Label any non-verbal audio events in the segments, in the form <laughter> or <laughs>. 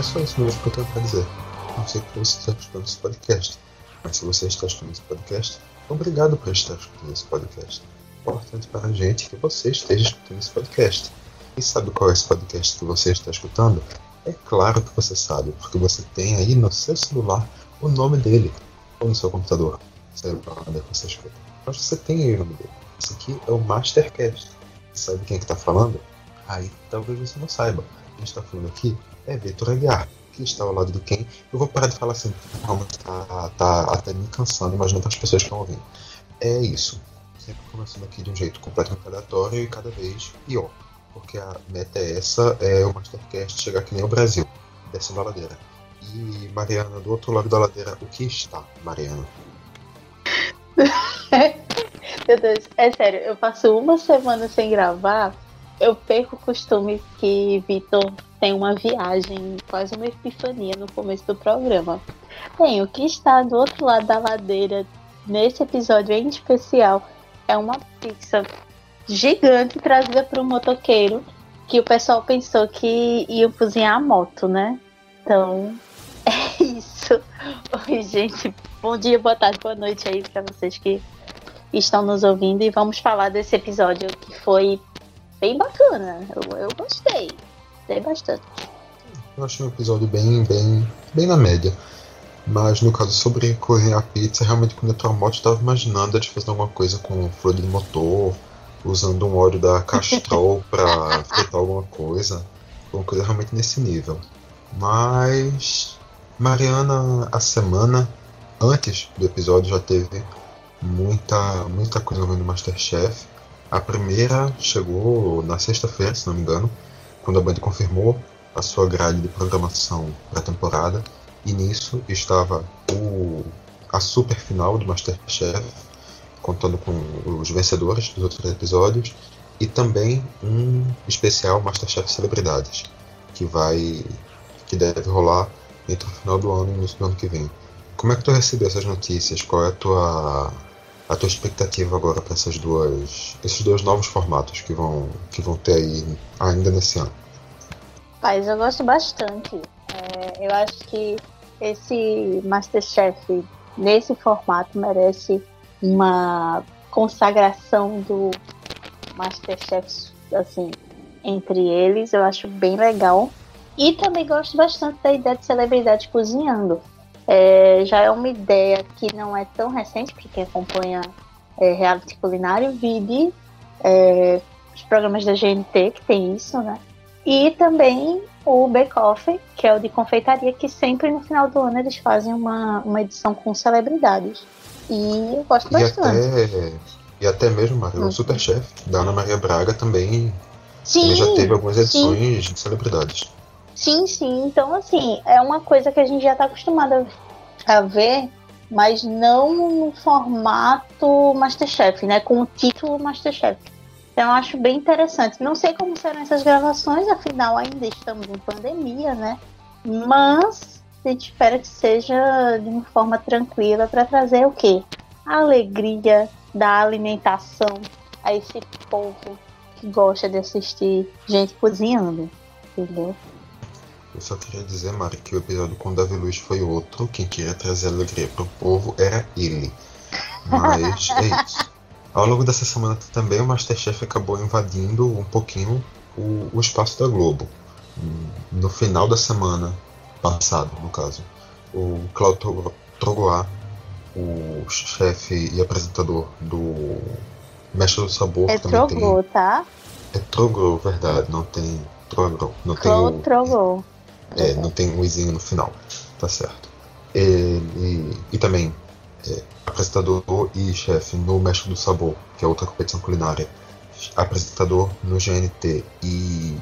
É só isso mesmo que eu tenho para dizer. Não sei que você está escutando esse podcast, mas se você está escutando esse podcast, obrigado por estar escutando esse podcast. Importante para a gente que você esteja escutando esse podcast. E sabe qual é esse podcast que você está escutando? É claro que você sabe, porque você tem aí no seu celular o nome dele, ou no seu computador, sei lá onde é você escuta. Mas você tem aí o nome dele. Esse aqui é o Mastercast. Sabe quem é que está falando? Aí talvez você não saiba. Quem está falando aqui é Vitor Aguiar, que está ao lado do quem. Eu vou parar de falar assim, realmente está tá até me cansando, imaginando as pessoas que estão ouvindo. É isso. Sempre começando aqui de um jeito completamente aleatório e cada vez pior porque a meta é essa, é o Mastercast chegar que nem o Brasil, descendo a ladeira. E Mariana, do outro lado da ladeira, o que está, Mariana? <laughs> Meu Deus, é sério, eu passo uma semana sem gravar, eu perco o costume que Vitor tem uma viagem, quase uma epifania no começo do programa. Bem, o que está do outro lado da ladeira nesse episódio em especial é uma pizza gigante trazida por um motoqueiro que o pessoal pensou que ia cozinhar a moto, né? Então, <laughs> é isso. Oi, gente. Bom dia, boa tarde, boa noite aí para vocês que estão nos ouvindo e vamos falar desse episódio que foi bem bacana. Eu, eu gostei. Gostei bastante. Eu achei um episódio bem, bem, bem na média. Mas no caso sobre correr a pizza, realmente quando eu a moto, eu tava imaginando eles fazendo alguma coisa com fluido de motor, usando um óleo da Castrol <laughs> para fritar alguma coisa. Uma coisa realmente nesse nível. Mas Mariana, a semana antes do episódio já teve muita, muita coisa no Masterchef. A primeira chegou na sexta-feira, se não me engano, quando a Band confirmou a sua grade de programação para a temporada. E nisso estava o, a super final do Masterchef, contando com os vencedores dos outros episódios, e também um especial Masterchef Celebridades, que vai que deve rolar entre o final do ano e o início do ano que vem. Como é que tu recebeu essas notícias? Qual é a tua a tua expectativa agora para essas duas esses dois novos formatos que vão que vão ter aí ainda nesse ano? Paz, eu gosto bastante. É, eu acho que esse Masterchef nesse formato merece uma consagração do Masterchef, assim, entre eles. Eu acho bem legal. E também gosto bastante da ideia de celebridade cozinhando. É, já é uma ideia que não é tão recente, porque quem acompanha é, reality culinário vive é, os programas da GNT, que tem isso, né? E também o Bake Off, que é o de confeitaria, que sempre no final do ano eles fazem uma, uma edição com celebridades. E eu gosto e bastante. Até, e até mesmo, Maria, o uhum. Superchef da Ana Maria Braga também, sim, já teve algumas edições sim. de celebridades. Sim, sim. Então, assim, é uma coisa que a gente já está acostumado a ver, mas não no formato Masterchef, né? Com o título Masterchef. Então, eu acho bem interessante. Não sei como serão essas gravações, afinal, ainda estamos em pandemia, né? Mas a gente espera que seja de uma forma tranquila para trazer o quê? A alegria da alimentação a esse povo que gosta de assistir gente cozinhando, entendeu? Eu só queria dizer, Mari, que o episódio com o Davi Luiz foi outro. Quem queria trazer alegria pro povo era ele. Mas é isso. Ao longo dessa semana também o Masterchef acabou invadindo um pouquinho o, o espaço da Globo. No final da semana, passado, no caso. O Claudio Trogoá, o chefe e apresentador do Mestre do Sabor. É Trogô, tem... tá? É Trogô, verdade, não tem Trogô. Não tem o... Trogô. É, não tem um izinho no final, tá certo. Ele, e também é, apresentador e chefe no Mestre do Sabor, que é outra competição culinária. Apresentador no GNT e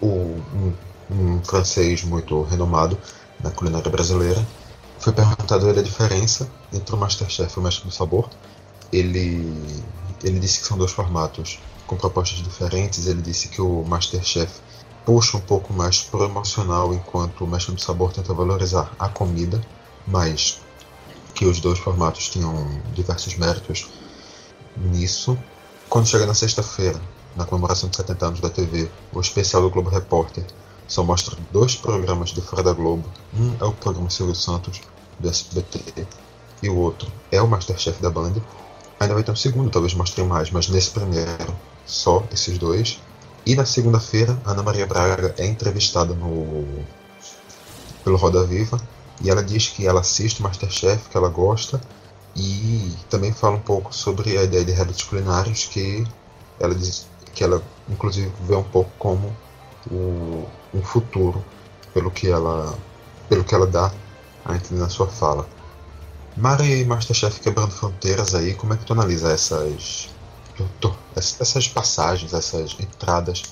o, um um francês muito renomado na culinária brasileira. Foi perguntado a ele a diferença entre o Masterchef e o Mestre do Sabor. Ele, ele disse que são dois formatos com propostas diferentes. Ele disse que o Masterchef puxa um pouco mais pro emocional, enquanto o Mestre do Sabor tenta valorizar a comida, mas que os dois formatos tinham diversos méritos nisso. Quando chega na sexta-feira, na comemoração de 70 anos da TV, o especial do Globo Repórter só mostra dois programas de Fora da Globo. Um é o programa Silvio Santos, do SBT, e o outro é o Masterchef da Band. Ainda vai ter um segundo, talvez mostre mais, mas nesse primeiro só esses dois. E na segunda-feira, Ana Maria Braga é entrevistada no pelo Roda Viva e ela diz que ela assiste o Masterchef, que ela gosta e também fala um pouco sobre a ideia de realities culinários que ela diz que ela inclusive vê um pouco como o, um futuro pelo que ela pelo que ela dá a entender na sua fala. Mari Masterchef quebrando fronteiras aí, como é que tu analisa essas essas passagens, essas entradas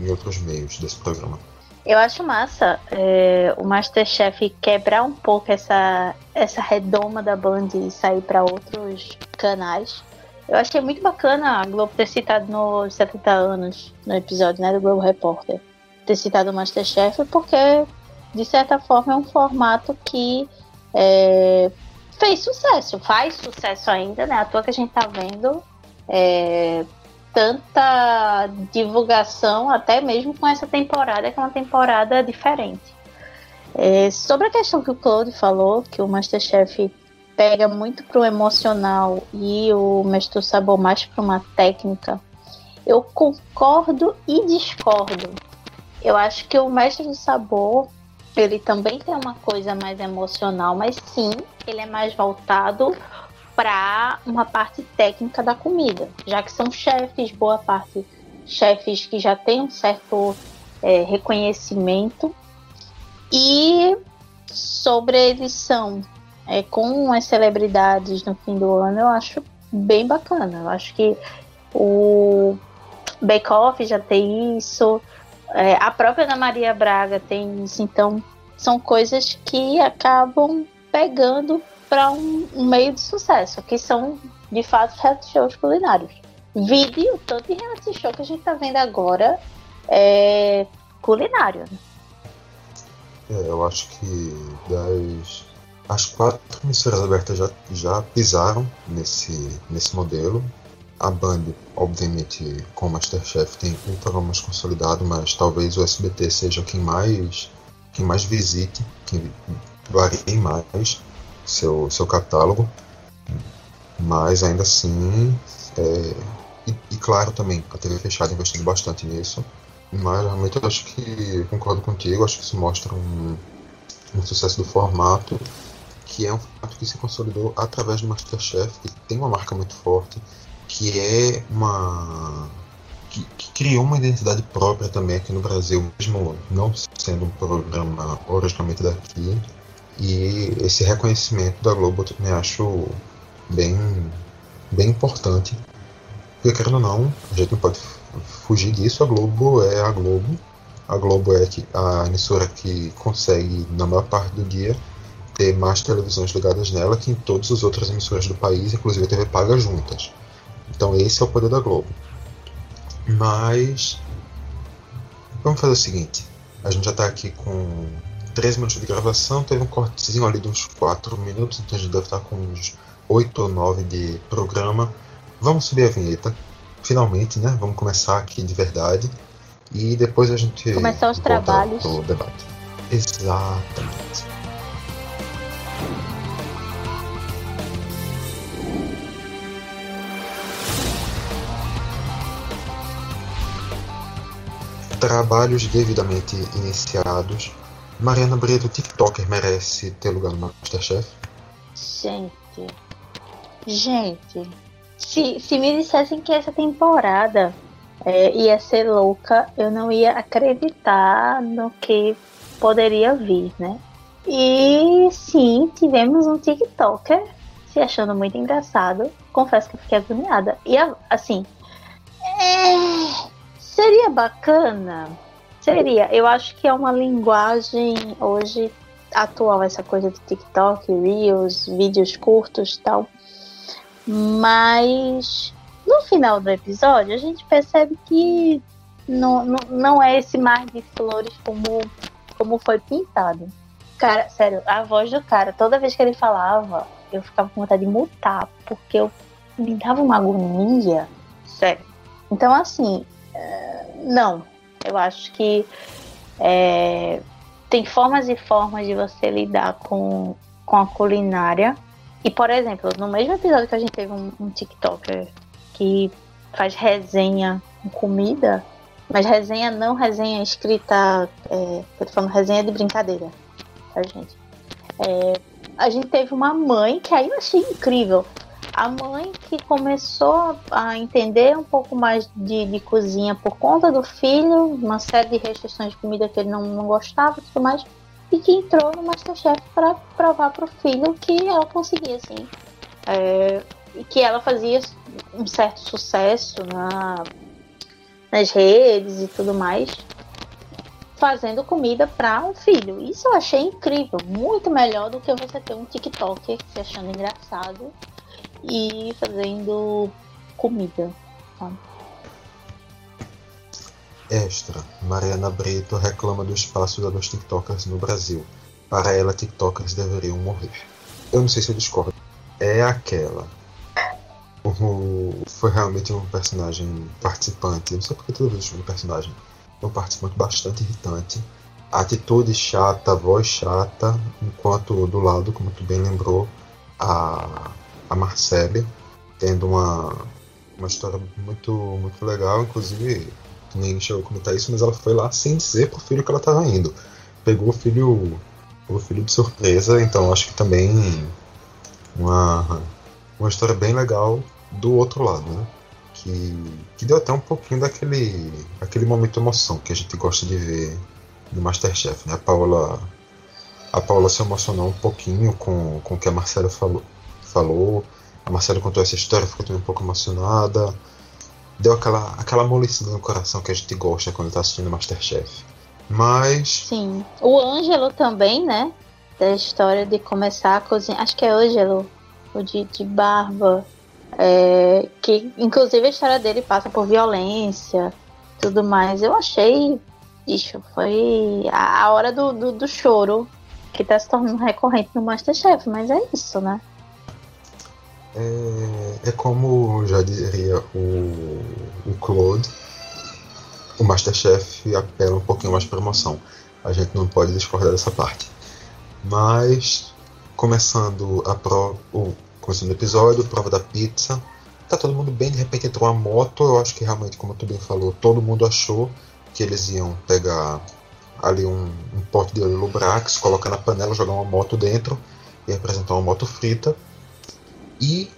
em outros meios desse programa? Eu acho massa é, o Masterchef quebrar um pouco essa, essa redoma da Band e sair para outros canais. Eu achei muito bacana a Globo ter citado nos 70 anos, no episódio né, do Globo Repórter, ter citado o Masterchef, porque, de certa forma, é um formato que é, fez sucesso, faz sucesso ainda, né? À toa que a gente tá vendo é, tanta divulgação, até mesmo com essa temporada, que é uma temporada diferente. É, sobre a questão que o Claude falou, que o Masterchef pega muito pro emocional e o Mestre Sabor mais para uma técnica, eu concordo e discordo. Eu acho que o Mestre do Sabor ele também tem uma coisa mais emocional, mas sim, ele é mais voltado para uma parte técnica da comida, já que são chefes, boa parte chefes que já têm um certo é, reconhecimento. E sobre a edição é, com as celebridades no fim do ano, eu acho bem bacana. Eu acho que o Bake Off já tem isso, é, a própria Ana Maria Braga tem isso, então são coisas que acabam pegando para um, um, meio de sucesso, que são de fato reality shows culinários. Vide o tanto de reality show que a gente está vendo agora é culinário. É, eu acho que das as quatro emissoras abertas já, já pisaram nesse, nesse modelo. A Band, obviamente, com o Masterchef, tem um programa mais consolidado, mas talvez o SBT seja quem mais, quem mais visite, quem varie mais seu, seu catálogo, mas ainda assim, é, e, e, claro também, a TV fechada investindo bastante nisso, mas realmente eu acho que, concordo contigo, acho que isso mostra um, um sucesso do formato, que é um formato que se consolidou através do Masterchef, que tem uma marca muito forte, que é uma que, que, criou uma identidade própria também aqui no Brasil, mesmo não sendo um programa originalmente daqui, e esse reconhecimento da Globo eu também acho bem, bem importante. Porque, querendo ou não, a gente não pode fugir disso. A Globo é a Globo. A Globo é a emissora que consegue, na maior parte do dia, ter mais televisões ligadas nela que em todas as outras emissoras do país, inclusive a TV paga juntas. Então esse é o poder da Globo. Mas vamos fazer o seguinte: a gente já está aqui com 13 minutos de gravação, teve um cortezinho ali de uns 4 minutos, então a gente deve estar com uns 8 ou 9 de programa. Vamos subir a vinheta, finalmente, né? Vamos começar aqui de verdade. E depois a gente. Começar os trabalhos. O debate. Exatamente. Trabalhos devidamente iniciados Mariana Brito, TikToker, merece ter lugar no Masterchef? Gente. Gente. Se, se me dissessem que essa temporada é, ia ser louca, eu não ia acreditar no que poderia vir, né? E sim, tivemos um TikToker se achando muito engraçado. Confesso que eu fiquei agoniada. E assim, é... seria bacana Seria. Eu acho que é uma linguagem hoje atual, essa coisa de TikTok, Reels, vídeos curtos e tal. Mas no final do episódio a gente percebe que não, não, não é esse mar de flores como, como foi pintado. Cara, sério, a voz do cara, toda vez que ele falava, eu ficava com vontade de mutar, porque eu me dava uma agonia. Sério. Então, assim, é, não, eu acho que É, tem formas e formas de você lidar com, com a culinária. E, por exemplo, no mesmo episódio que a gente teve um, um TikToker que faz resenha com comida, mas resenha não resenha escrita, é, eu tô falando resenha de brincadeira, tá, gente? É, a gente teve uma mãe que aí eu achei incrível. A mãe que começou a entender um pouco mais de, de cozinha por conta do filho, uma série de restrições de comida que ele não, não gostava e tudo mais, e que entrou no Masterchef para provar para o filho que ela conseguia, assim. É, e que ela fazia um certo sucesso na, nas redes e tudo mais, fazendo comida para um filho. Isso eu achei incrível, muito melhor do que você ter um TikToker se achando engraçado e fazendo comida. Tá? Extra. Mariana Brito reclama do espaço da dos TikTokers no Brasil. Para ela, TikTokers deveriam morrer. Eu não sei se eu discordo. É aquela o, foi realmente um personagem participante. Não sei porque toda vez um personagem. É um participante bastante irritante. Atitude chata, voz chata, enquanto do lado, como tu bem lembrou, a, a Marcele, tendo uma, uma história muito, muito legal, inclusive nem chegou a comentar isso, mas ela foi lá sem dizer pro filho que ela estava indo. Pegou o filho o filho de surpresa, então acho que também uma, uma história bem legal do outro lado, né? Que, que deu até um pouquinho daquele aquele momento de emoção que a gente gosta de ver no Masterchef, né? A Paula, a Paula se emocionou um pouquinho com, com o que a Marcela falou, falou. A Marcela contou essa história, ficou também um pouco emocionada. Deu aquela, aquela amolecida no coração que a gente gosta quando está assistindo Masterchef. Mas. Sim. O Ângelo também, né? Da história de começar a cozinhar. Acho que é Ângelo, o de, de barba. É, que inclusive a história dele passa por violência tudo mais. Eu achei, bicho, foi a, a hora do, do, do, choro que tá se tornando recorrente no Masterchef, mas é isso, né? É, é como já diria o, o Claude, o Masterchef apela um pouquinho mais para emoção. A gente não pode discordar dessa parte. Mas, começando a pro, o, começando o episódio, prova da pizza. Tá todo mundo bem, de repente entrou uma moto. Eu acho que realmente, como tu bem falou, todo mundo achou que eles iam pegar ali um, um pote de óleo Lubrax, colocar na panela, jogar uma moto dentro e apresentar uma moto frita. E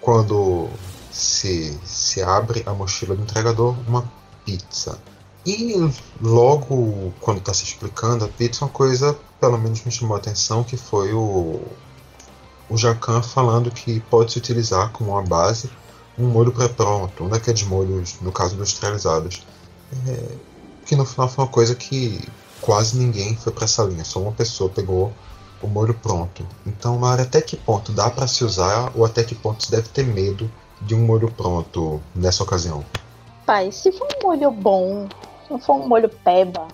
quando se, se abre a mochila do entregador, uma pizza. E logo quando está se explicando a pizza, uma coisa pelo menos me chamou a atenção que foi o, o Jacan falando que pode se utilizar como uma base um molho pré-pronto, um daqueles molhos, no caso industrializados. É, que no final foi uma coisa que quase ninguém foi para essa linha, só uma pessoa pegou o molho pronto. Então, Mari, até que ponto dá para se usar ou até que ponto se deve ter medo de um molho pronto nessa ocasião? Pai, se for um molho bom, se não for um molho peba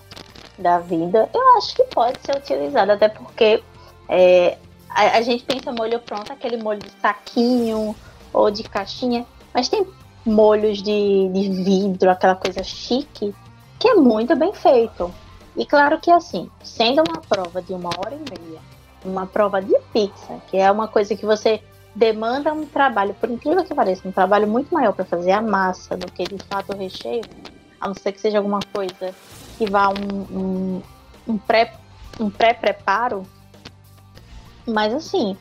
da vida, eu acho que pode ser utilizado, até porque é, a, a, gente pensa molho pronto, aquele molho de saquinho ou de caixinha, mas tem molhos de, de vidro, aquela coisa chique, que é muito bem feito. E claro que assim, sendo uma prova de uma hora e meia, uma prova de pizza, que é uma coisa que você demanda um trabalho, por incrível que pareça, um trabalho muito maior para fazer a massa do que de fato o recheio, a não ser que seja alguma coisa que vá um, um, um pré um pré-preparo mas assim,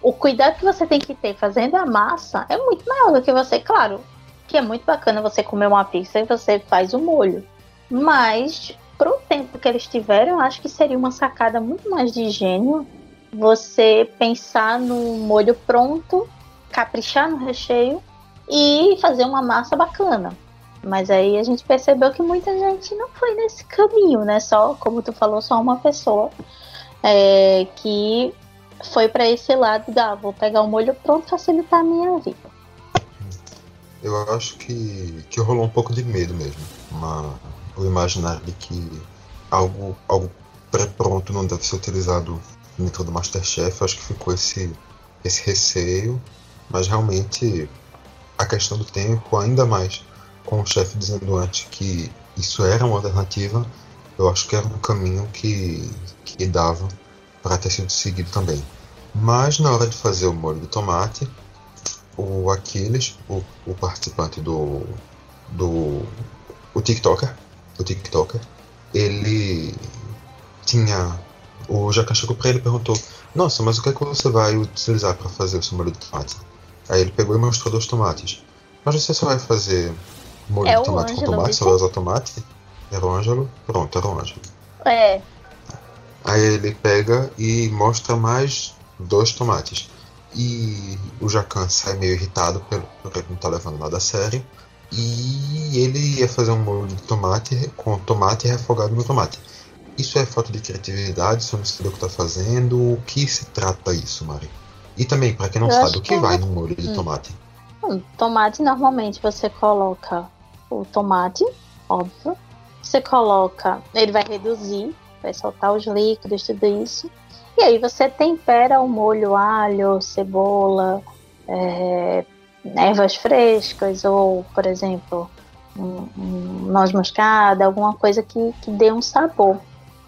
o cuidado que você tem que ter fazendo a massa é muito maior do que você, claro, que é muito bacana você comer uma pizza e você faz o molho. Mas pro tempo que eles tiveram, eu acho que seria uma sacada muito mais de gênio você pensar no molho pronto, caprichar no recheio e fazer uma massa bacana. Mas aí a gente percebeu que muita gente não foi nesse caminho, né? Só, como tu falou, só uma pessoa é, que foi para esse lado da vou pegar o molho pronto facilitar a minha vida. Eu acho que, que rolou um pouco de medo mesmo. O imaginar de que algo, algo pré-pronto não deve ser utilizado dentro do Masterchef. Acho que ficou esse, esse receio. Mas realmente a questão do tempo, ainda mais com o chefe dizendo antes que isso era uma alternativa, eu acho que era um caminho que, que dava para ter sido seguido também. Mas na hora de fazer o molho de tomate, o Aquiles, o, o participante do, do o TikToker, o TikToker, ele tinha o Jacan chegou para ele e perguntou: Nossa, mas o que é que você vai utilizar para fazer o seu molho de tomate? Aí ele pegou e mostrou dois tomates. Mas você só vai fazer molho é de tomate com tomate, só vai usar tomate? Era o Ângelo? Pronto, era o Ângelo. É. Aí ele pega e mostra mais dois tomates. E o Jacan sai meio irritado por ele não estar tá levando nada a sério. E ele ia fazer um molho de tomate com tomate refogado no tomate. Isso é falta de criatividade? Você não sabe o que está fazendo? O que se trata isso, Mari? E também, para quem não Eu sabe, o que, que vai no molho de hum. tomate? Hum, tomate, normalmente você coloca o tomate, óbvio. Você coloca, ele vai reduzir, vai soltar os líquidos, tudo isso. E aí você tempera o molho alho, cebola, é, ervas frescas ou, por exemplo, um, um noz moscada, alguma coisa que, que dê um sabor.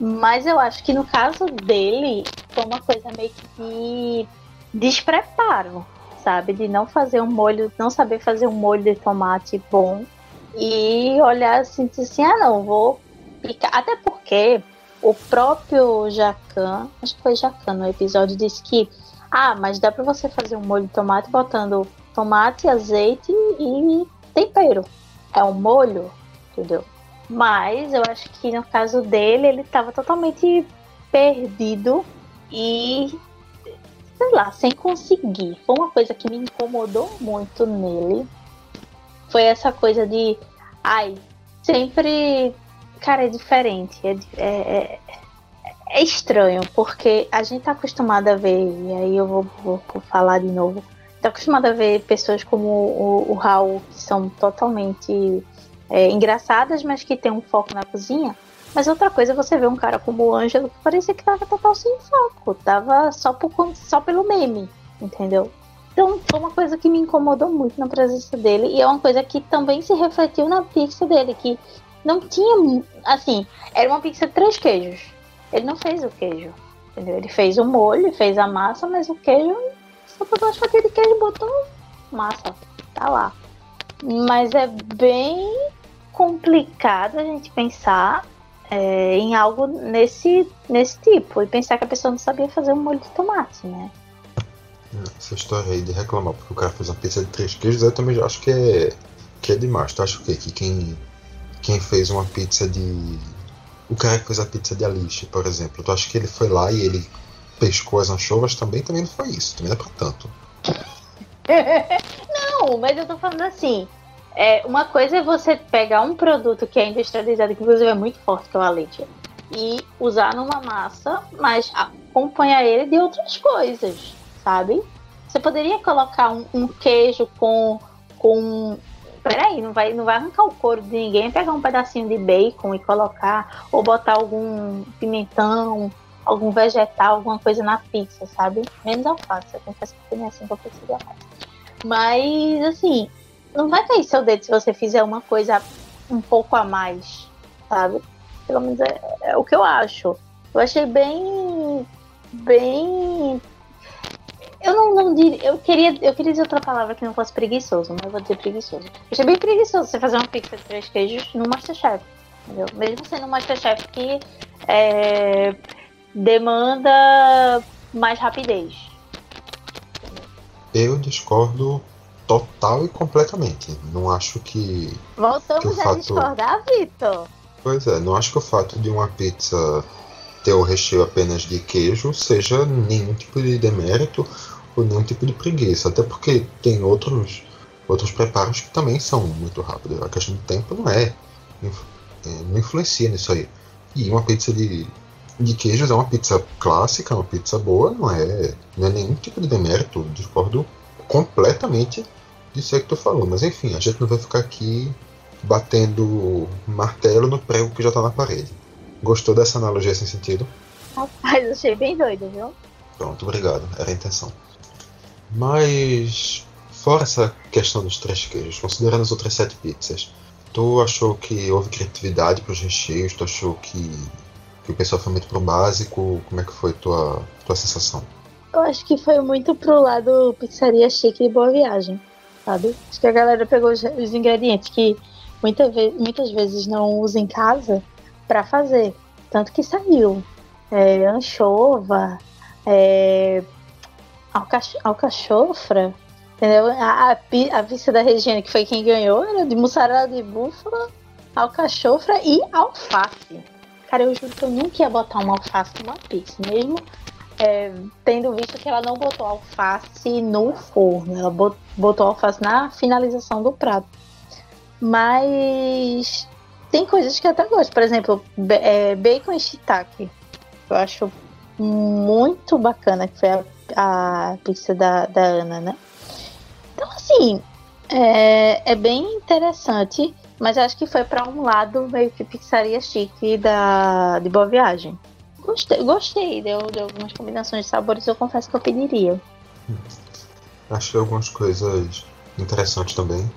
Mas eu acho que no caso dele foi uma coisa meio que de despreparo, sabe? De não fazer um molho, não saber fazer um molho de tomate bom e olhar assim, assim, ah não, vou picar. Até porque o próprio Jacan, acho que foi Jacan no episódio, disse que ah, mas dá para você fazer um molho de tomate botando tomate, azeite e tempero. É um molho, entendeu? Mas eu acho que no caso dele, ele estava totalmente perdido e sei lá, sem conseguir. Foi uma coisa que me incomodou muito nele. Foi essa coisa de ai, sempre cara, é diferente. É, é, é, é estranho, porque a gente tá acostumado a ver, e aí eu vou, vou, vou falar de novo. Tá acostumado a ver pessoas como o, o Raul, que são totalmente é, engraçadas, mas que tem um foco na cozinha. Mas outra coisa você ver um cara como o Ângelo que parecia que tava total sem foco, tava só, por, só pelo meme, entendeu? Então foi uma coisa que me incomodou muito na presença dele e é uma coisa que também se refletiu na pizza dele, que não tinha, assim, era uma pizza de três queijos. Ele não fez o queijo, entendeu? Ele fez o molho, fez a massa, mas o queijo, só botou as fatias de queijo e botou massa, tá lá. Mas é bem complicado a gente pensar é, em algo nesse, nesse tipo e pensar que a pessoa não sabia fazer um molho de tomate, né? Essa história aí de reclamar porque o cara fez uma pizza de três queijos, eu também acho que é, que é demais. Tu acha o quê? Que quem, quem fez uma pizza de. O cara que fez a pizza de Alice, por exemplo, tu acha que ele foi lá e ele pescou as anchovas também? Também não foi isso, também não é pra tanto. <laughs> não, mas eu tô falando assim. É, uma coisa é você pegar um produto que é industrializado, que inclusive é muito forte, que é o leite, e usar numa massa, mas acompanhar ele de outras coisas, sabe? Você poderia colocar um, um queijo com, com peraí, não vai, não vai arrancar o couro de ninguém, pegar um pedacinho de bacon e colocar, ou botar algum pimentão, algum vegetal, alguma coisa na pizza, sabe? Menos alface, eu confesso que nem assim preciso de alface. Mas, assim, não vai cair seu dedo se você fizer uma coisa um pouco a mais, sabe? Pelo menos é, é o que eu acho. Eu achei bem. bem. Eu não, não diria. Eu queria, eu queria dizer outra palavra que não fosse preguiçoso, mas eu vou dizer preguiçoso. Eu achei bem preguiçoso você fazer uma pizza de três queijos no Masterchef. Entendeu? Mesmo sendo um Masterchef que é, demanda mais rapidez. Eu discordo total e completamente. Não acho que. Voltamos que a fato... discordar, Vitor. Pois é, não acho que o fato de uma pizza ter o recheio apenas de queijo seja nenhum tipo de demérito ou nenhum tipo de preguiça. Até porque tem outros, outros preparos que também são muito rápidos. A questão do tempo não é, é não influencia nisso aí. E uma pizza de, de queijos é uma pizza clássica, uma pizza boa, não é, não é nenhum tipo de demérito. Discordo completamente disso aí que tu falou. Mas enfim, a gente não vai ficar aqui batendo martelo no prego que já tá na parede. Gostou dessa analogia sem sentido? Rapaz, achei bem doido, viu? Pronto, obrigado. Era a intenção. Mas, fora essa questão dos três queijos, considerando as outras sete pizzas, Tu achou que houve criatividade para os recheios? Tu achou que, que o pessoal foi muito pro básico? Como é que foi tua tua sensação? Eu acho que foi muito pro lado pizzaria chique e boa viagem, sabe? Acho que a galera pegou os, ingredientes que muita ve muitas vezes não usa em casa para fazer. Tanto que saiu é, anchova, é, alcach alcachofra, entendeu? A, a, a pizza da Regina, que foi quem ganhou, era de mussarela de búfala, alcachofra e alface. Cara, eu juro que eu nunca ia botar uma alface numa pizza, mesmo é, tendo visto que ela não botou alface no forno, ela botou alface na finalização do prato. Mas tem coisas que eu até gosto, por exemplo, é, bacon e shiitake. Eu acho muito bacana, que foi a, a pizza da, da Ana, né? Então, assim, é, é bem interessante, mas acho que foi para um lado meio que pizzaria chique da, de Boa Viagem. Gostei, gostei deu, deu algumas combinações de sabores, eu confesso que eu pediria. Achei algumas coisas interessantes também.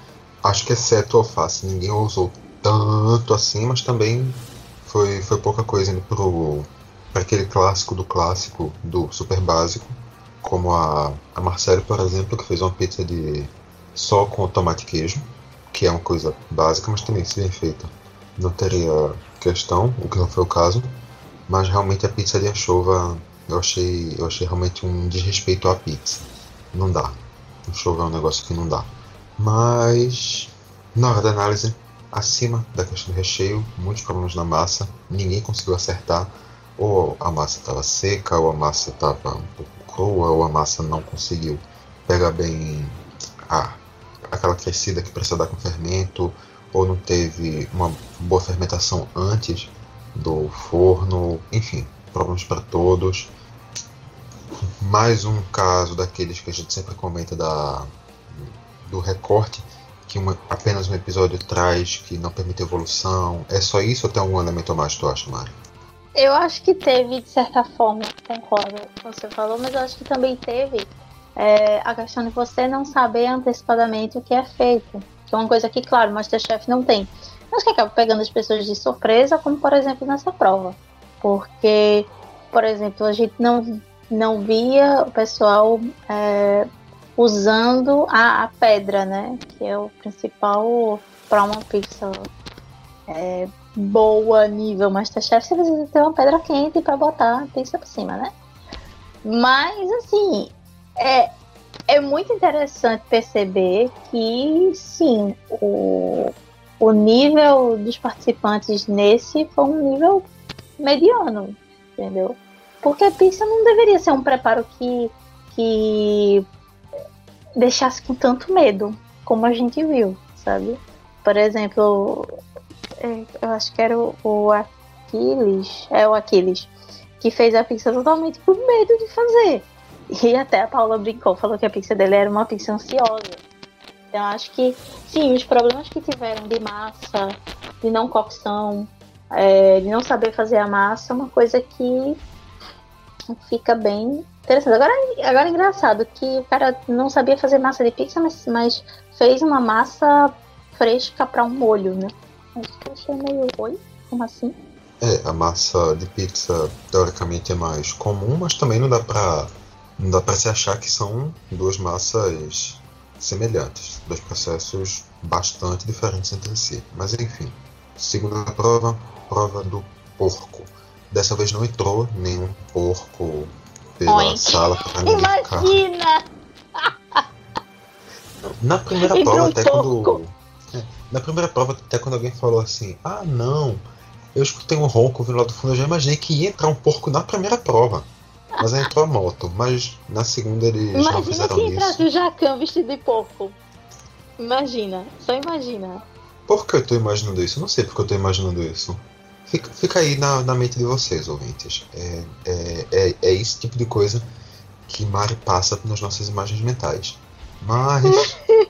Acho que exceto o alface, ninguém usou tanto assim, mas também foi, foi pouca coisa indo pro para aquele clássico do clássico do super básico, como a, a Marcelo, por exemplo, que fez uma pizza de só com tomate e queijo, que é uma coisa básica, mas também se bem feita não teria questão, o que não foi o caso. Mas realmente a pizza de anchova eu achei, eu achei realmente um desrespeito à pizza. Não dá. Anchova é um negócio que não dá. Mas na hora da análise, acima da questão do recheio, muitos problemas na massa, ninguém conseguiu acertar. Ou a massa estava seca, ou a massa estava um pouco crua, ou a massa não conseguiu pegar bem aquela crescida que precisa dar com fermento, ou não teve uma boa fermentação antes do forno, enfim, problemas para todos. Mais um caso daqueles que a gente sempre comenta da, do recorte, que uma, apenas um episódio traz, que não permite evolução. É só isso ou tem algum elemento a mais, tu acha, Mari? Eu acho que teve, de certa forma, concordo com o que você falou, mas eu acho que também teve é, a questão de você não saber antecipadamente o que é feito. Que é uma coisa que, claro, o Masterchef não tem mas que acaba pegando as pessoas de surpresa, como por exemplo nessa prova. Porque, por exemplo, a gente não, não via o pessoal é, usando a, a, pedra, né? Que é o principal para uma pizza é, boa, nível Masterchef, você precisa ter uma pedra quente para botar a pizza por cima, né? Mas, assim, é, é muito interessante perceber que, sim, o, o nível dos participantes nesse foi um nível mediano, entendeu? Porque a pizza não deveria ser um preparo que, que deixasse com tanto medo, como a gente viu, sabe? Por exemplo, é, eu acho que era o, o Aquiles, é o Aquiles, que fez a pizza totalmente com medo de fazer. E até a Paula brincou, falou que a pizza dele era uma pizza ansiosa. Então acho que sim, os problemas que tiveram de massa, de não cocção, é, de não saber fazer a massa, é uma coisa que fica bem interessante. Agora, agora é engraçado que o cara não sabia fazer massa de pizza, mas, mas fez uma massa fresca para um molho, né? Acho que eu achei meio. Oi? Como assim? É, a massa de pizza teoricamente é mais comum, mas também não dá pra. Não dá pra se achar que são duas massas semelhantes, dois processos bastante diferentes entre si. Mas enfim, segunda prova, prova do porco. Dessa vez não entrou nenhum porco pela Oi. sala para Imagina! <laughs> Na primeira prova, até quando. É, na primeira prova, até quando alguém falou assim: Ah, não, eu escutei um ronco vindo lá do fundo, eu já imaginei que ia entrar um porco na primeira prova. Mas aí entrou a moto. Mas na segunda eles imagina não fizeram isso. Imagina se entrasse o Jacan vestido de porco. Imagina, só imagina. Por que eu tô imaginando isso? Eu não sei porque eu tô imaginando isso. Fica, fica aí na, na mente de vocês, ouvintes. É, é, é, é esse tipo de coisa que Mari passa nas nossas imagens mentais. Mas. <laughs>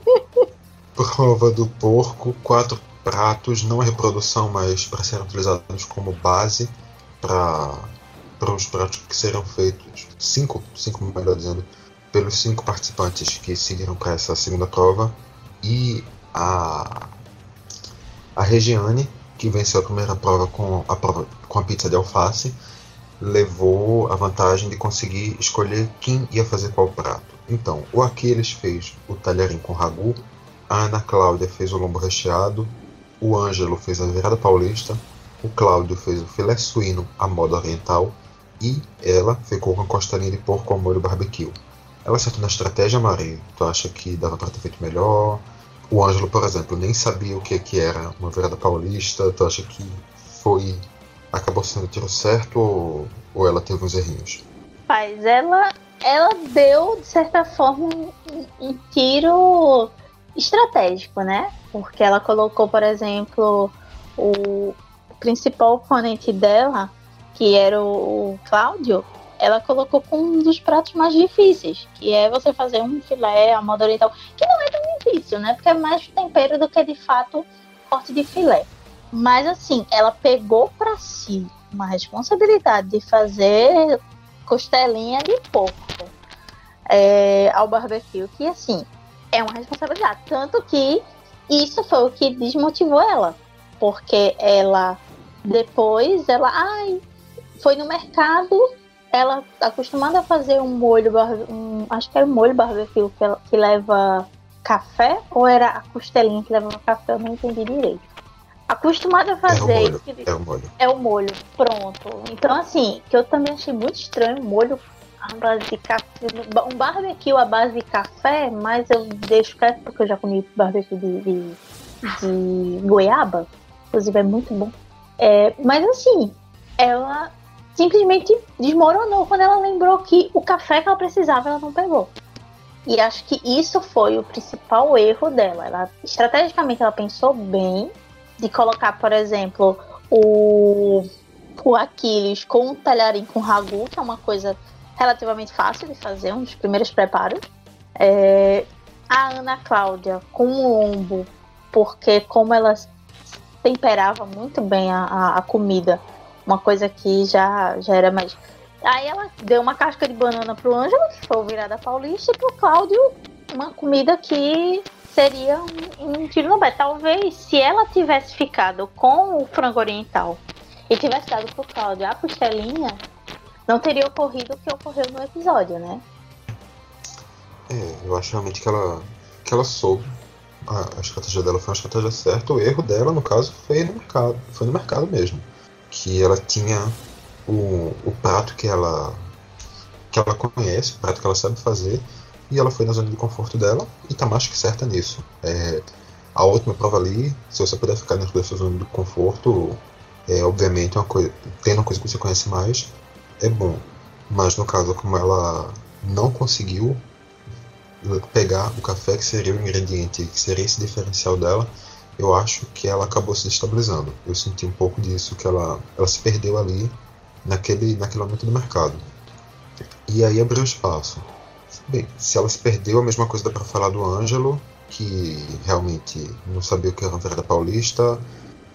prova do porco, quatro pratos, não a reprodução, mas para serem utilizados como base para para os pratos que serão feitos, cinco, cinco melhor dizendo, pelos cinco participantes que seguiram para essa segunda prova. E a A Regiane, que venceu a primeira prova com a, prova, com a pizza de alface, levou a vantagem de conseguir escolher quem ia fazer qual prato. Então, o Aquiles fez o talharim com ragu, a Ana Cláudia fez o lombo recheado, o Ângelo fez a virada paulista, o Cláudio fez o filé suíno à moda oriental e ela ficou com a costelinha de porco ao molho barbecue. Ela acertou na estratégia, Maria? Tu acha que dava para ter feito melhor? O Ângelo, por exemplo, nem sabia o que, que era uma virada paulista. Tu acha que foi acabou sendo tiro certo ou, ou ela teve uns errinhos? Mas ela, ela deu, de certa forma, um, um tiro estratégico, né? Porque ela colocou, por exemplo, o principal oponente dela, que era o Cláudio, ela colocou com um dos pratos mais difíceis, que é você fazer um filé à moda oriental, que não é tão difícil, né? Porque é mais tempero do que de fato corte de filé. Mas assim, ela pegou para si uma responsabilidade de fazer costelinha de porco é, ao barbecue, que assim, é uma responsabilidade. Tanto que isso foi o que desmotivou ela. Porque ela depois ela ai, foi no mercado, ela acostumada a fazer um molho, um, acho que era um molho barbecue que, que leva café, ou era a costelinha que levava café, eu não entendi direito acostumada a fazer. É o, molho, é o molho. É o molho, pronto. Então, assim, que eu também achei muito estranho o molho à base de café. Um barbecue à base de café, mas eu deixo quieto porque eu já comi barbecue de, de, de goiaba. Inclusive é muito bom. É, mas assim, ela simplesmente desmoronou quando ela lembrou que o café que ela precisava ela não pegou. E acho que isso foi o principal erro dela. Ela, estrategicamente ela pensou bem, de colocar, por exemplo, o, o Aquiles com um talharim com ragu, que é uma coisa relativamente fácil de fazer, um dos primeiros preparos. É, a Ana Cláudia com o lombo, porque como ela temperava muito bem a, a, a, comida, uma coisa que já, já era mais. Aí ela deu uma casca de banana pro Ângelo, que foi o virada paulista, e pro Cláudio uma comida que seria um, um tiro no pé. Talvez se ela tivesse ficado com o frango oriental e tivesse dado pro Cláudio a costelinha, não teria ocorrido o que ocorreu no episódio, né? É, eu acho realmente que ela, que ela soube. A, a estratégia dela foi uma estratégia certa. O erro dela, no caso, foi no mercado. Foi no mercado mesmo. Que ela tinha o, o prato que ela que ela conhece, o prato que ela sabe fazer, e ela foi na zona de conforto dela e tá mais que certa nisso. É, a última prova ali, se você puder ficar dentro da sua zona de conforto, é obviamente uma coisa, tendo uma coisa que você conhece mais, é bom. Mas no caso, como ela não conseguiu pegar o café que seria o ingrediente, que seria esse diferencial dela, eu acho que ela acabou se destabilizando. Eu senti um pouco disso, que ela, ela se perdeu ali naquele, naquele momento do mercado. E aí abriu espaço Bem, se ela se perdeu, a mesma coisa dá para falar do Ângelo, que realmente não sabia o que era uma virada paulista,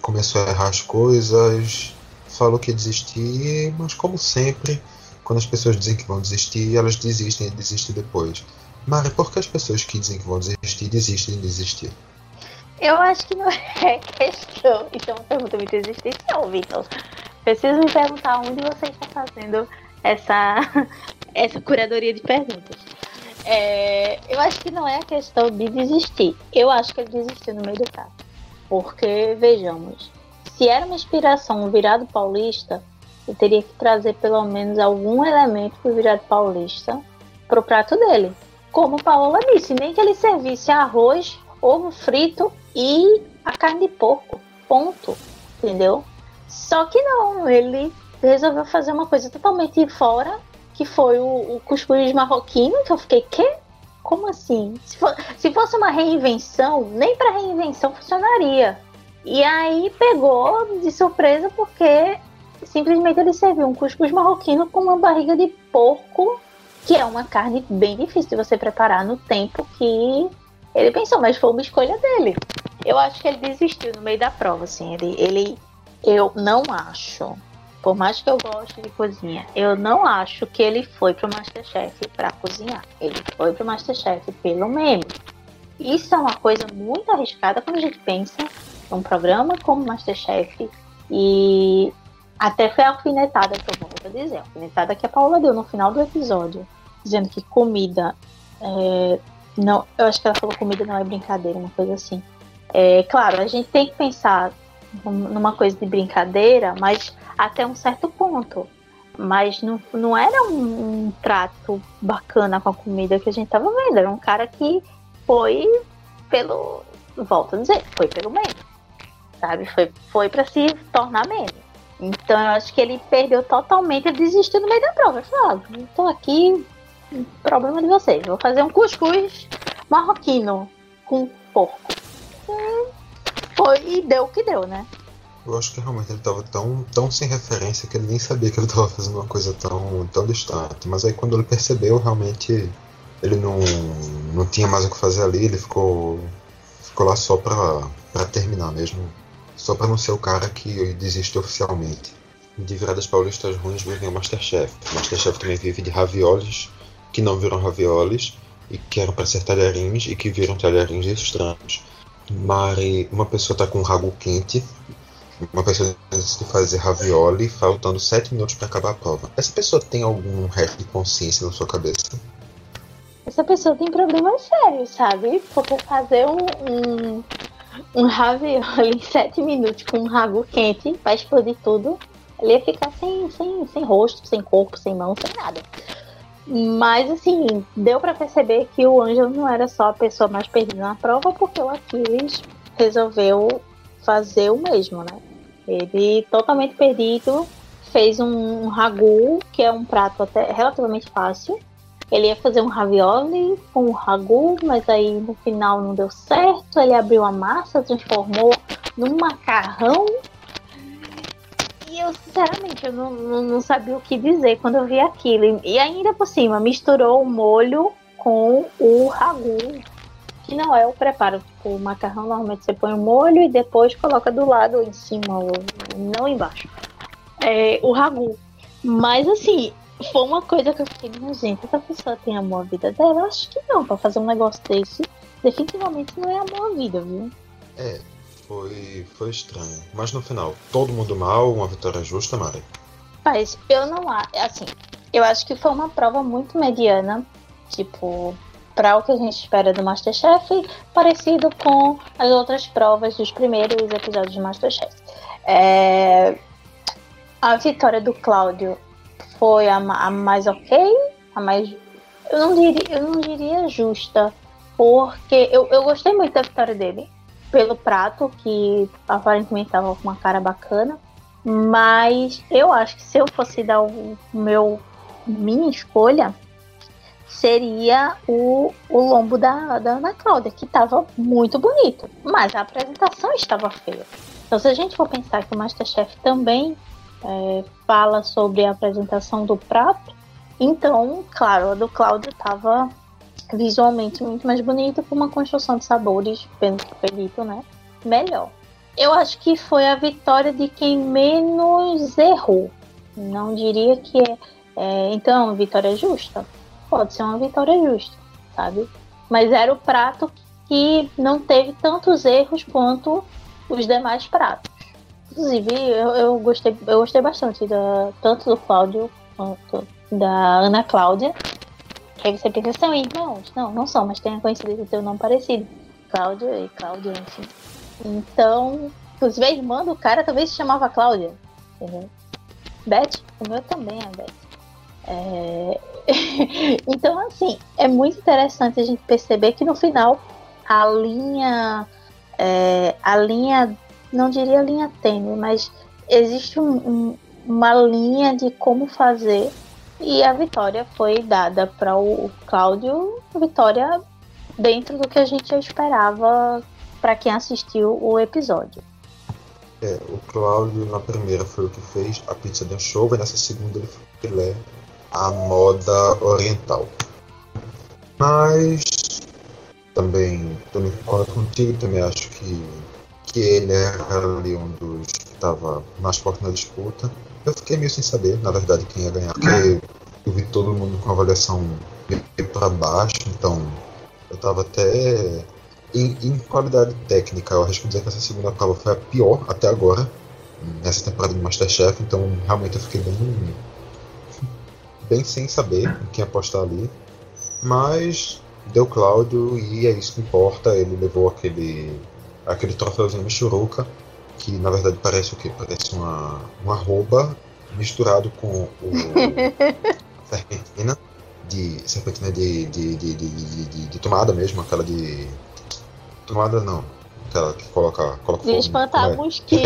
começou a errar as coisas, falou que ia desistir, mas como sempre, quando as pessoas dizem que vão desistir, elas desistem e desistem depois. Mari, por que as pessoas que dizem que vão desistir desistem de desistir? Eu acho que não <laughs> é questão. Isso é uma pergunta muito existencial, Vitor. Preciso me perguntar onde você está fazendo essa, <laughs> essa curadoria de perguntas. É, eu acho que não é a questão de desistir. Eu acho que ele desistiu no meio do caso. Porque, vejamos, se era uma inspiração virado paulista, eu teria que trazer pelo menos algum elemento do virado paulista pro prato dele. Como Paola disse, nem que ele servisse arroz, ovo frito e a carne de porco. Ponto. Entendeu? Só que não, ele resolveu fazer uma coisa totalmente fora que foi o, o cuscuz marroquino, que eu fiquei, quê? Como assim? Se, for, se fosse uma reinvenção, nem para reinvenção funcionaria. E aí pegou de surpresa porque simplesmente ele serviu um cuscuz marroquino com uma barriga de porco, que é uma carne bem difícil de você preparar no tempo que ele pensou, mas foi uma escolha dele. Eu acho que ele desistiu no meio da prova, assim. Ele, ele eu não acho por mais que eu goste de cozinha, eu não acho que ele foi pro Masterchef para cozinhar. Ele foi pro Masterchef pelo meme. Isso é uma coisa muito arriscada quando a gente pensa um programa como Masterchef e até foi a alfinetada que eu vou dizer, a alfinetada que a Paula deu no final do episódio, dizendo que comida é, não, eu acho que ela falou comida não é brincadeira, uma coisa assim. É, claro, a gente tem que pensar numa coisa de brincadeira, mas até um certo ponto. Mas não, não era um, um trato bacana com a comida que a gente tava vendo. Era um cara que foi pelo. Volto a dizer, foi pelo meio. Sabe? Foi, foi para se tornar menos. Então eu acho que ele perdeu totalmente, ele desistiu no meio da prova. Ele falou, ah, tô aqui, problema de vocês. Vou fazer um cuscuz marroquino com porco. E foi e deu o que deu, né? Eu acho que realmente ele estava tão, tão sem referência que ele nem sabia que ele estava fazendo uma coisa tão, tão distante. Mas aí quando ele percebeu, realmente ele não, não tinha mais o que fazer ali, ele ficou, ficou lá só pra, pra terminar mesmo. Só pra não ser o cara que desiste oficialmente. De viradas paulistas ruins vivem o Masterchef. O Masterchef também vive de raviolis que não viram raviolis e que eram para ser talharins e que viram talharins estranhos. Mari, uma pessoa está com um ragu quente uma pessoa de fazer ravioli faltando 7 minutos para acabar a prova. Essa pessoa tem algum resto de consciência na sua cabeça? Essa pessoa tem problemas sérios, sabe? Porque fazer um, um, um ravioli em 7 minutos com um ragu quente vai explodir tudo. Ele ia ficar sem, sem, sem rosto, sem corpo, sem mão, sem nada. Mas assim, deu para perceber que o Ângelo não era só a pessoa mais perdida na prova, porque o Aquiles resolveu fazer o mesmo, né? Ele totalmente perdido, fez um, ragu, que é um prato até relativamente fácil. Ele ia fazer um ravioli com um ragu, mas aí no final não deu certo. Ele abriu a massa, transformou num macarrão. Eu, sinceramente, eu não, não, não sabia o que dizer quando eu vi aquilo. E ainda por cima, misturou o molho com o ragu que não é o preparo. O macarrão normalmente você põe o molho e depois coloca do lado ou em cima, ou não embaixo. É, o ragu. Mas assim, foi uma coisa que eu fiquei, gente, essa pessoa tem amor à vida dela? Acho que não, pra fazer um negócio desse, definitivamente não é amor à vida, viu? É, foi, foi estranho. Mas no final, todo mundo mal, uma vitória justa, Mari? Mas eu não acho, assim, eu acho que foi uma prova muito mediana. Tipo, para o que a gente espera do Masterchef, parecido com as outras provas dos primeiros episódios do Masterchef. É... A vitória do Cláudio foi a, a, mais ok, a mais. Eu não diria, eu não diria justa, porque eu, eu gostei muito da vitória dele, pelo prato, que aparentemente estava com uma cara bacana. Mas eu acho que se eu fosse dar o meu minha escolha, seria o, o lombo da, da Ana Cláudia, que estava muito bonito, mas a apresentação estava feia. Então, se a gente for pensar que o Masterchef também é, fala sobre a apresentação do prato, então, claro, a do Cláudio estava visualmente muito mais bonita, com uma construção de sabores, pelo que foi dito, né? Melhor. Eu acho que foi a vitória de quem menos errou. Não diria que é, é então vitória justa pode ser uma vitória justa, sabe? Mas era o prato que não teve tantos erros quanto os demais pratos. Inclusive, eu, eu gostei, eu gostei bastante da, tanto do Cláudio quanto da Ana Cláudia. Que aí você pensa, são irmãos? Não, não são, mas tem a coincidência de ter um nome parecido. Cláudio e Cláudia, enfim. Então, inclusive a irmã do cara talvez se chamava Cláudia. Entendeu? Beth, o meu também é Beth. É... <laughs> então, assim, é muito interessante a gente perceber que no final a linha, é, a linha, não diria linha tênue, mas existe um, um, uma linha de como fazer e a vitória foi dada para o Cláudio, vitória dentro do que a gente esperava para quem assistiu o episódio. É, o Cláudio na primeira foi o que fez a pizza de show, e nessa segunda ele foi filé a moda oriental. Mas também, também concordo contigo, também acho que, que ele era ali um dos estava mais forte na disputa. Eu fiquei meio sem saber, na verdade, quem ia ganhar, porque eu vi todo mundo com avaliação meio para baixo, então eu estava até Em, em, qualidade técnica, eu que dizer que essa segunda prova foi a pior até agora, nessa temporada de Masterchef, então realmente eu fiquei bem, bem sem saber em quem apostar ali. Mas deu Cláudio e é isso que importa. Ele levou aquele, aquele troféuzinho Michuruca, que na verdade parece o quê? Parece uma, uma arroba misturado com o <laughs> serpentina de serpentina de, de, de, de, de tomada mesmo, aquela de tomada não, aquela que coloca coloca de espantar é? mosquito,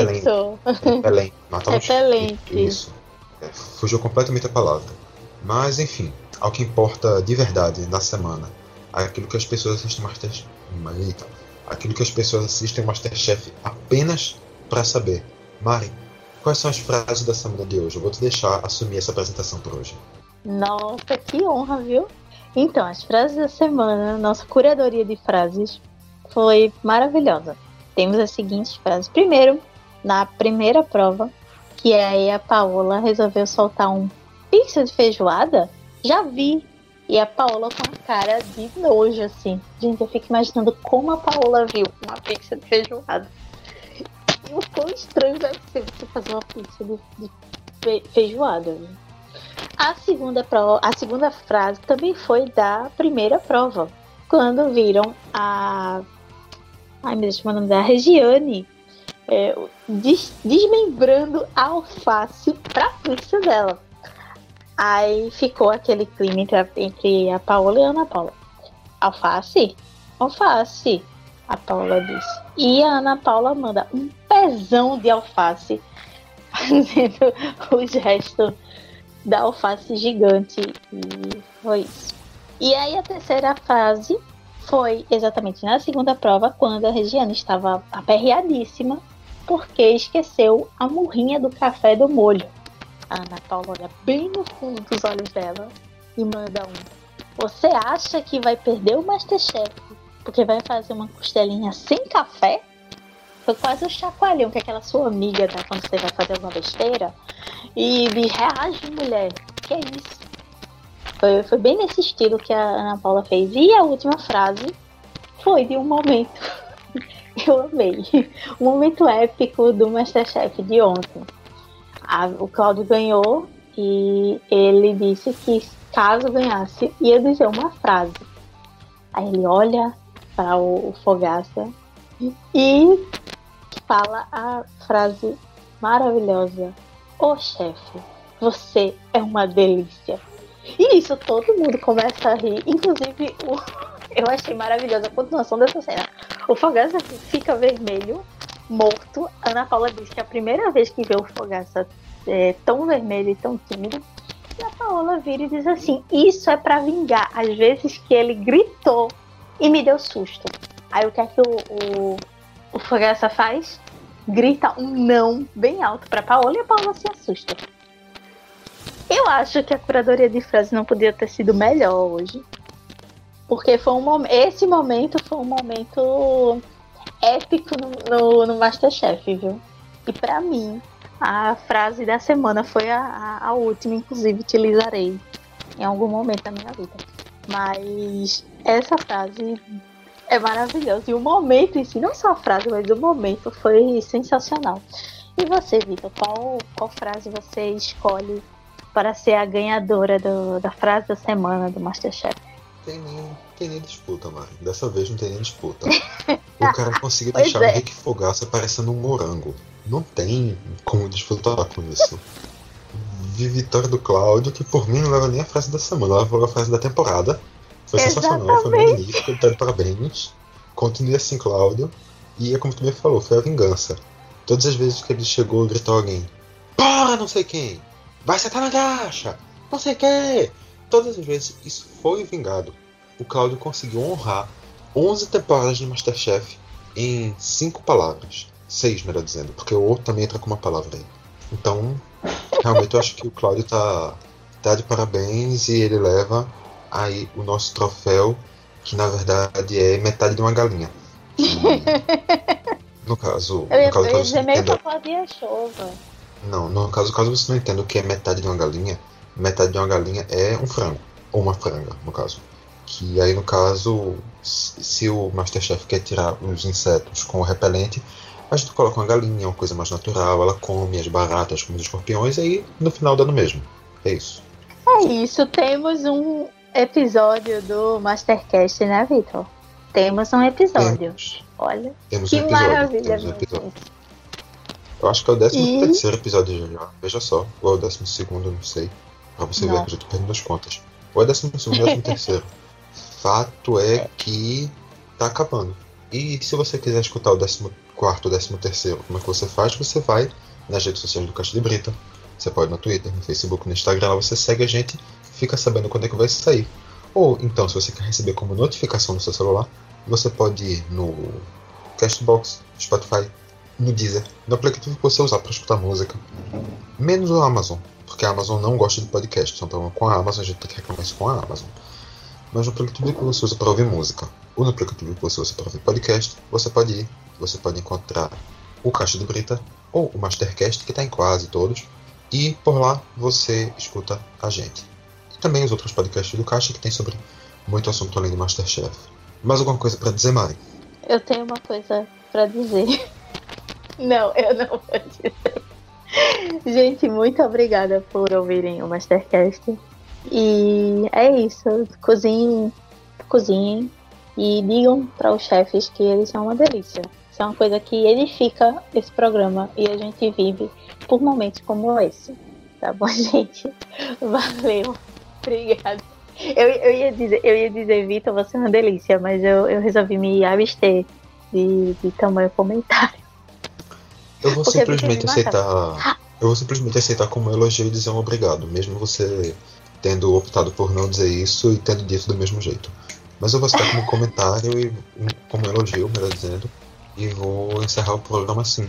repelente, <laughs> matar repelente. mosquito, isso, é, fugiu completamente a palavra, mas enfim, ao que importa de verdade na semana, aquilo que as pessoas assistem Masterchef, eita, aquilo que as pessoas assistem Masterchef apenas para saber, Mari, Quais são as frases da semana de hoje? Eu vou te deixar assumir essa apresentação por hoje. Nossa, que honra, viu? Então, as frases da semana, nossa curadoria de frases foi maravilhosa. Temos as seguintes frases. Primeiro, na primeira prova, que aí a Paola resolveu soltar um pixel de feijoada, já vi. E a Paola com a cara de nojo, assim. Gente, eu fico imaginando como a Paola viu uma pizza de feijoada o quão estranho deve ser você fazer uma pizza de, feijoada. Né? A segunda, prova, a segunda frase também foi da primeira prova. Quando viram a. Ai, Deus, como é o nome da Regiane é, des, desmembrando a alface pra pizza dela. Aí ficou aquele clima entre, entre a Paola e a Ana Paula. Alface? Alface a Paula disse. E a Ana Paula manda um pezão de alface, <laughs> fazendo o gesto da alface gigante. E foi isso. E aí a terceira frase foi exatamente na segunda prova, quando a Regiane estava aperreadíssima, porque esqueceu a murrinha do café do molho. A Ana Paula olha bem no fundo dos olhos dela e manda um. Você acha que vai perder o Masterchef porque vai fazer uma costelinha sem café. Foi quase o chacoalhão que aquela sua amiga dá quando você vai fazer alguma besteira. E me reage, mulher. Que é isso? Foi, foi bem nesse estilo que a Ana Paula fez. E a última frase foi de um momento. <laughs> Eu amei. Um momento épico do Masterchef de ontem. A, o Claudio ganhou e ele disse que caso ganhasse, ia dizer uma frase. Aí ele olha para o, o Fogaça e fala a frase maravilhosa: Ô oh, chefe, você é uma delícia. E isso todo mundo começa a rir, inclusive o, <laughs> eu achei maravilhosa a continuação dessa cena. O Fogaça fica vermelho, morto. Ana Paula diz que é a primeira vez que vê o Fogaça é, tão vermelho e tão tímido. E a Paola vira e diz assim: Isso é para vingar as vezes que ele gritou e me deu susto. Aí o que é que o, o, o Fogaça faz? Grita um não bem alto pra Paola e a Paola se assusta. Eu acho que a curadoria de frases não podia ter sido melhor hoje. Porque foi um esse momento foi um momento épico no, no, no Masterchef, viu? E para mim, a frase da semana foi a, a, a última, inclusive utilizarei em algum momento da minha vida. Mas essa frase é maravilhosa. E o momento em si, não só a frase, mas o momento foi sensacional. E você, Vitor, qual, qual frase você escolhe para ser a ganhadora do, da frase da semana do Masterchef? Tem nem, tem nem disputa, Mari. Dessa vez não tem nem disputa. <laughs> o cara conseguiu deixar é. o Rick Fogaça parecendo um morango. Não tem como disputar com isso. Vi vitória do Cláudio, que por mim não leva nem a frase da semana, leva a frase da temporada. Foi sensacional, foi magnífico, tá de parabéns. Continue assim, Cláudio. E é como tu me falou, foi a vingança. Todas as vezes que ele chegou, gritou alguém: Porra, não sei quem! Vai sentar na caixa! Não sei quem! Todas as vezes isso foi vingado. O Cláudio conseguiu honrar 11 temporadas de Masterchef em 5 palavras. 6, melhor dizendo, porque o outro também entra com uma palavra aí. Então, realmente eu acho que o Cláudio tá, tá de parabéns e ele leva aí o nosso troféu, que na verdade é metade de uma galinha. <laughs> no caso, eu, no caso, eu ia meio entenda... chuva. Não, no caso, caso você não entenda o que é metade de uma galinha, metade de uma galinha é um frango, ou uma franga, no caso. Que aí no caso, se o Masterchef quer tirar os insetos com o repelente, a gente coloca uma galinha, uma coisa mais natural, ela come as baratas, come os escorpiões, e aí no final dá no mesmo. É isso. É isso, temos um episódio do Mastercast, né, Vitor? Temos um episódio. Temos. Olha, temos que um episódio, maravilha. Temos um episódio. Eu acho que é o 13 e... terceiro episódio já, veja só. Ou é o 12 segundo, não sei. Pra você não. ver que eu já tô perdendo as contas. Ou é 12 segundo ou 13 <laughs> terceiro. Fato é que tá acabando. E se você quiser escutar o 14 ou 13 terceiro, como é que você faz? Você vai nas redes sociais do Caixa de Brita. Você pode no Twitter, no Facebook, no Instagram, você segue a gente, fica sabendo quando é que vai sair. Ou então, se você quer receber como notificação no seu celular, você pode ir no Castbox, Spotify, no Deezer, no aplicativo que você usar para escutar música. Menos o Amazon, porque a Amazon não gosta de podcast. Então, com a Amazon, a gente tem que reclamar isso com a Amazon. Mas no aplicativo que você usa para ouvir música, ou no aplicativo que você usa para ouvir podcast, você pode ir, você pode encontrar o Caixa de Brita ou o Mastercast, que está em quase todos, e por lá você escuta a gente. E também os outros podcasts do Caixa, que tem sobre muito assunto além do Masterchef. Mais alguma coisa para dizer, Mari? Eu tenho uma coisa para dizer. <laughs> Não, eu não vou dizer. Gente, muito obrigada por ouvirem o Mastercast. E é isso. Cozinhem, cozinhem e digam para os chefes que eles são uma delícia. É uma coisa que edifica esse programa e a gente vive por momentos como esse. Tá bom, <laughs> gente? Valeu. Obrigada. Eu, eu ia dizer, eu ia dizer, Vitor, você é uma delícia, mas eu, eu resolvi me abster de, de tamanho comentário. Eu vou Porque simplesmente aceitar. Eu vou simplesmente aceitar como elogio e dizer um obrigado, mesmo você tendo optado por não dizer isso e tendo dito do mesmo jeito. Mas eu vou citar como comentário e como elogio, melhor dizendo, e vou encerrar o programa assim,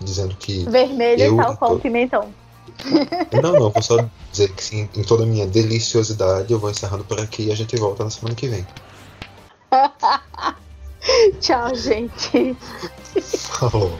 dizendo que. Vermelho eu, tal qual pimentão. Não, não, vou só dizer que sim, em toda a minha deliciosidade eu vou encerrando por aqui e a gente volta na semana que vem. <laughs> Tchau, gente. Falou.